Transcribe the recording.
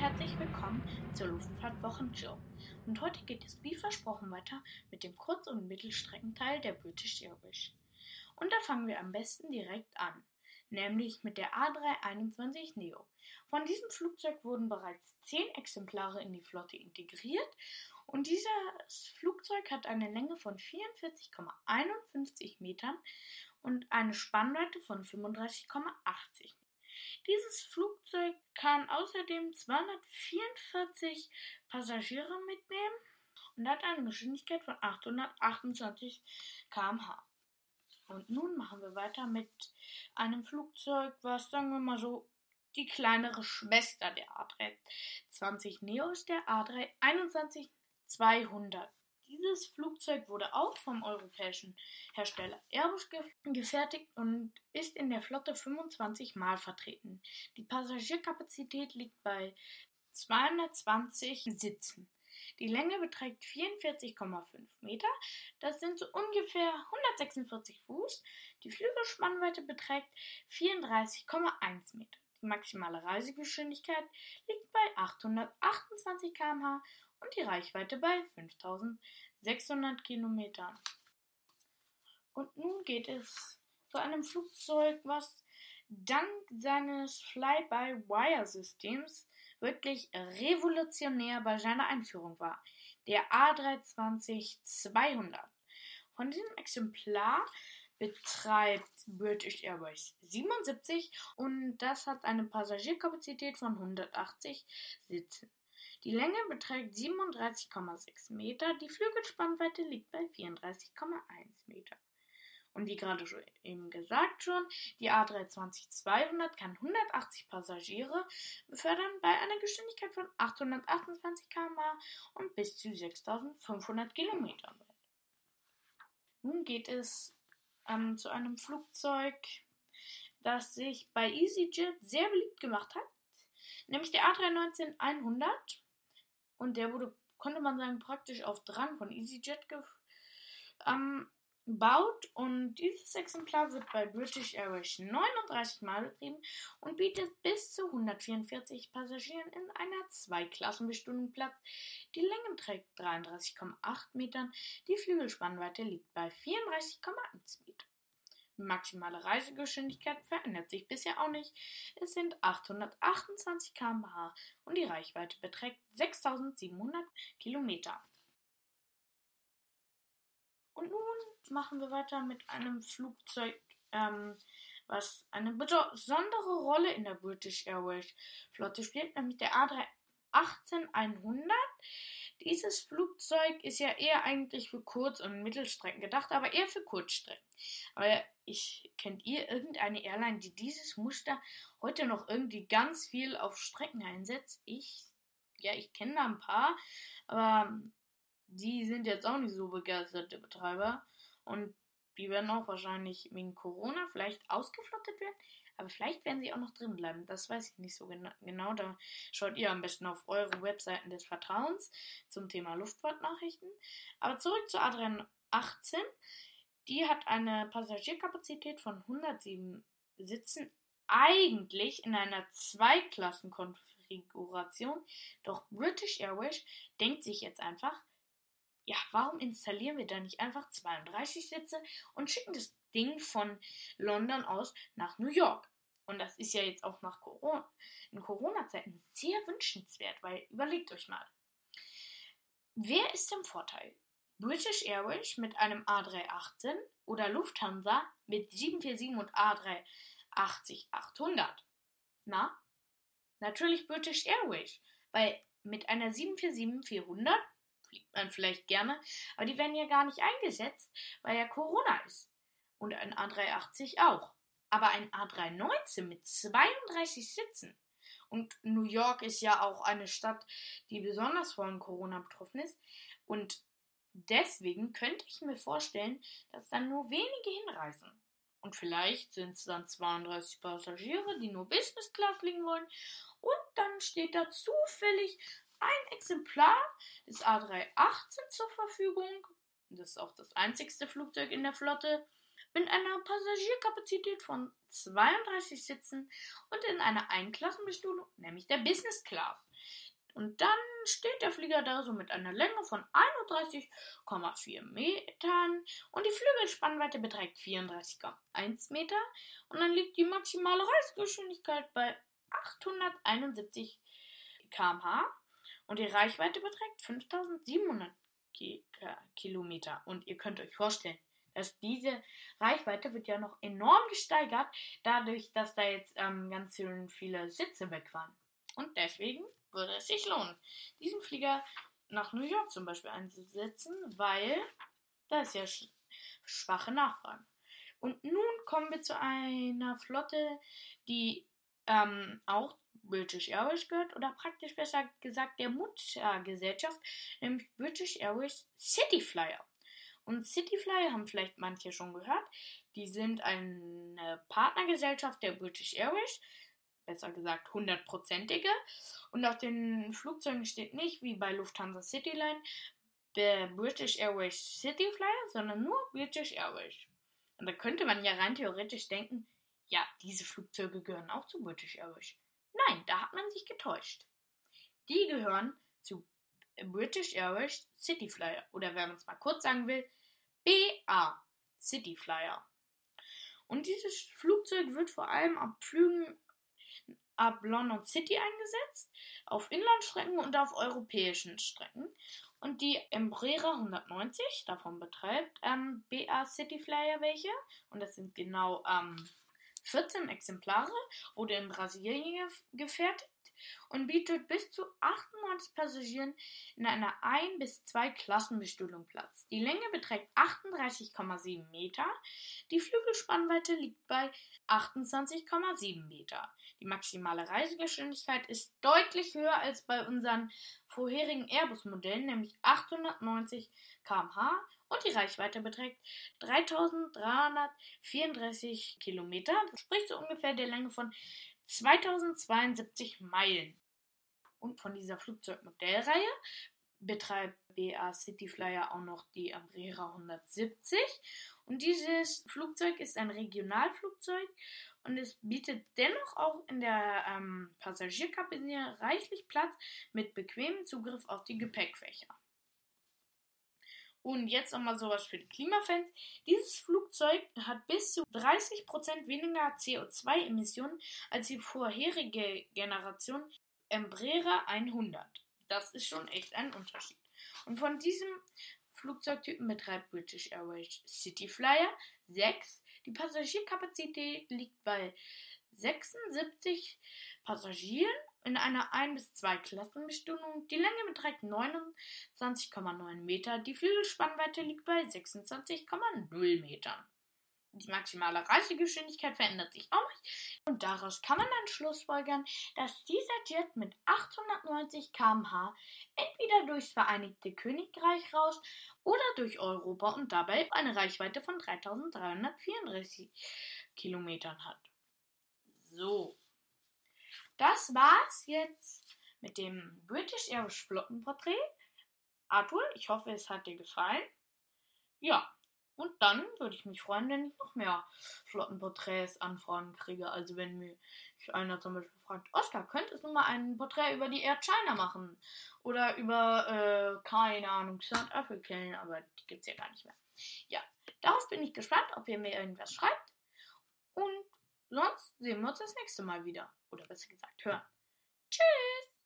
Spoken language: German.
Herzlich willkommen zur Luftfahrt Wochenshow. Und heute geht es wie versprochen weiter mit dem Kurz- und Mittelstreckenteil der British Airways. Und da fangen wir am besten direkt an, nämlich mit der A321 Neo. Von diesem Flugzeug wurden bereits 10 Exemplare in die Flotte integriert und dieses Flugzeug hat eine Länge von 44,51 Metern und eine Spannweite von 35,80 Metern. Dieses Flugzeug kann außerdem 244 Passagiere mitnehmen und hat eine Geschwindigkeit von 828 km/h. Und nun machen wir weiter mit einem Flugzeug, was sagen wir mal so die kleinere Schwester der A320 Neo ist der A321 200. Dieses Flugzeug wurde auch vom europäischen Hersteller Airbus gefertigt und ist in der Flotte 25 Mal vertreten. Die Passagierkapazität liegt bei 220 Sitzen. Die Länge beträgt 44,5 Meter, das sind so ungefähr 146 Fuß. Die Flügelspannweite beträgt 34,1 Meter. Die maximale Reisegeschwindigkeit liegt bei 828 km/h und die Reichweite bei 5600 Kilometern. Und nun geht es zu einem Flugzeug, was dank seines Fly-by-Wire-Systems wirklich revolutionär bei seiner Einführung war. Der A320-200. Von diesem Exemplar betreibt British Airways 77 und das hat eine Passagierkapazität von 180 Sitzen. Die Länge beträgt 37,6 Meter, die Flügelspannweite liegt bei 34,1 Meter. Und wie gerade schon eben gesagt schon, die A320-200 kann 180 Passagiere befördern bei einer Geschwindigkeit von 828 km/h und bis zu 6500 Kilometern. Nun geht es ähm, zu einem Flugzeug, das sich bei EasyJet sehr beliebt gemacht hat, nämlich der A319-100. Und der wurde, konnte man sagen, praktisch auf Drang von EasyJet ähm, gebaut. Und dieses Exemplar wird bei British Airways 39 Mal betrieben und bietet bis zu 144 Passagieren in einer Zweiklassenbestimmung Platz. Die Länge beträgt 33,8 Metern, die Flügelspannweite liegt bei 34,1 Metern. Maximale Reisegeschwindigkeit verändert sich bisher auch nicht. Es sind 828 km/h und die Reichweite beträgt 6700 Kilometer. Und nun machen wir weiter mit einem Flugzeug, ähm, was eine besondere Rolle in der British Airways Flotte spielt, nämlich der A318-100. Dieses Flugzeug ist ja eher eigentlich für Kurz- und Mittelstrecken gedacht, aber eher für Kurzstrecken. Aber ich kennt ihr irgendeine Airline, die dieses Muster heute noch irgendwie ganz viel auf Strecken einsetzt? Ich, ja, ich kenne da ein paar, aber die sind jetzt auch nicht so begeisterte Betreiber und die werden auch wahrscheinlich wegen Corona vielleicht ausgeflottet werden. Aber vielleicht werden sie auch noch drin bleiben. Das weiß ich nicht so genau. genau. Da schaut ihr am besten auf eure Webseiten des Vertrauens zum Thema Luftfahrtnachrichten. Aber zurück zur A318. Die hat eine Passagierkapazität von 107 Sitzen. Eigentlich in einer Zweiklassenkonfiguration. Doch British Airways denkt sich jetzt einfach, ja, warum installieren wir da nicht einfach 32 Sitze und schicken das Ding von London aus nach New York? Und das ist ja jetzt auch nach Corona, in Corona-Zeiten sehr wünschenswert, weil überlegt euch mal. Wer ist im Vorteil? British Airways mit einem A318 oder Lufthansa mit 747 und A380-800? Na? Natürlich British Airways, weil mit einer 747-400 fliegt man vielleicht gerne, aber die werden ja gar nicht eingesetzt, weil ja Corona ist. Und ein A380 auch. Aber ein A319 mit 32 Sitzen. Und New York ist ja auch eine Stadt, die besonders von Corona betroffen ist. Und deswegen könnte ich mir vorstellen, dass dann nur wenige hinreisen. Und vielleicht sind es dann 32 Passagiere, die nur Business Class fliegen wollen. Und dann steht da zufällig ein Exemplar des A318 zur Verfügung. Das ist auch das einzigste Flugzeug in der Flotte. Mit einer Passagierkapazität von 32 Sitzen und in einer Einklassenbestuhlung, nämlich der Business Class. Und dann steht der Flieger da so mit einer Länge von 31,4 Metern und die Flügelspannweite beträgt 34,1 Meter und dann liegt die maximale Reisegeschwindigkeit bei 871 km/h und die Reichweite beträgt 5700 Kilometer. Und ihr könnt euch vorstellen, dass diese Reichweite wird ja noch enorm gesteigert, dadurch, dass da jetzt ähm, ganz schön viele Sitze weg waren. Und deswegen würde es sich lohnen, diesen Flieger nach New York zum Beispiel einzusetzen, weil da ist ja schwache Nachfrage. Und nun kommen wir zu einer Flotte, die ähm, auch British Airways gehört oder praktisch besser gesagt der Muttergesellschaft, nämlich British Airways City Flyer. Und City Flyer haben vielleicht manche schon gehört. Die sind eine Partnergesellschaft der British Airways, besser gesagt hundertprozentige. Und auf den Flugzeugen steht nicht wie bei Lufthansa Cityline der British Airways City Flyer, sondern nur British Airways. Und da könnte man ja rein theoretisch denken, ja, diese Flugzeuge gehören auch zu British Airways. Nein, da hat man sich getäuscht. Die gehören zu British Airways City Flyer oder wenn man es mal kurz sagen will, BA City Flyer. Und dieses Flugzeug wird vor allem ab Flügen ab London City eingesetzt, auf Inlandstrecken und auf europäischen Strecken. Und die Embraer 190, davon betreibt ähm, BA City Flyer welche. Und das sind genau ähm, 14 Exemplare, wurde in Brasilien gefertigt und bietet bis zu 98 Passagieren in einer 1 bis 2 Klassenbestuhlung Platz. Die Länge beträgt 38,7 Meter, die Flügelspannweite liegt bei 28,7 Meter. Die maximale Reisegeschwindigkeit ist deutlich höher als bei unseren vorherigen Airbus-Modellen, nämlich 890 km/h und die Reichweite beträgt 3334 Kilometer, sprich so ungefähr der Länge von 2072 Meilen. Und von dieser Flugzeugmodellreihe betreibt BA Cityflyer auch noch die Amrera 170. Und dieses Flugzeug ist ein Regionalflugzeug und es bietet dennoch auch in der ähm, Passagierkabine reichlich Platz mit bequemem Zugriff auf die Gepäckfächer. Und jetzt nochmal sowas für die Klimafans. Dieses Flugzeug hat bis zu 30% weniger CO2-Emissionen als die vorherige Generation Embraer 100. Das ist schon echt ein Unterschied. Und von diesem Flugzeugtypen betreibt British Airways City Flyer 6. Die Passagierkapazität liegt bei 76 Passagieren in einer 1 bis 2 Klassenbestuhlung. Die Länge beträgt 29,9 Meter, die Flügelspannweite liegt bei 26,0 Metern. Die maximale Reisegeschwindigkeit verändert sich auch nicht und daraus kann man dann schlussfolgern, dass dieser Jet mit 890 km/h entweder durchs Vereinigte Königreich rauscht oder durch Europa und dabei eine Reichweite von 3334 Kilometern hat. Das war's jetzt mit dem British Airways Flottenporträt. Arthur, ich hoffe, es hat dir gefallen. Ja, und dann würde ich mich freuen, wenn ich noch mehr Flottenporträts anfragen kriege. Also wenn mich einer zum Beispiel fragt, Oskar, könntest du mal ein Porträt über die Air China machen? Oder über, äh, keine Ahnung, South African, aber die gibt's ja gar nicht mehr. Ja, darauf bin ich gespannt, ob ihr mir irgendwas schreibt. Und sonst sehen wir uns das nächste Mal wieder. Oder besser gesagt, hören. Tschüss!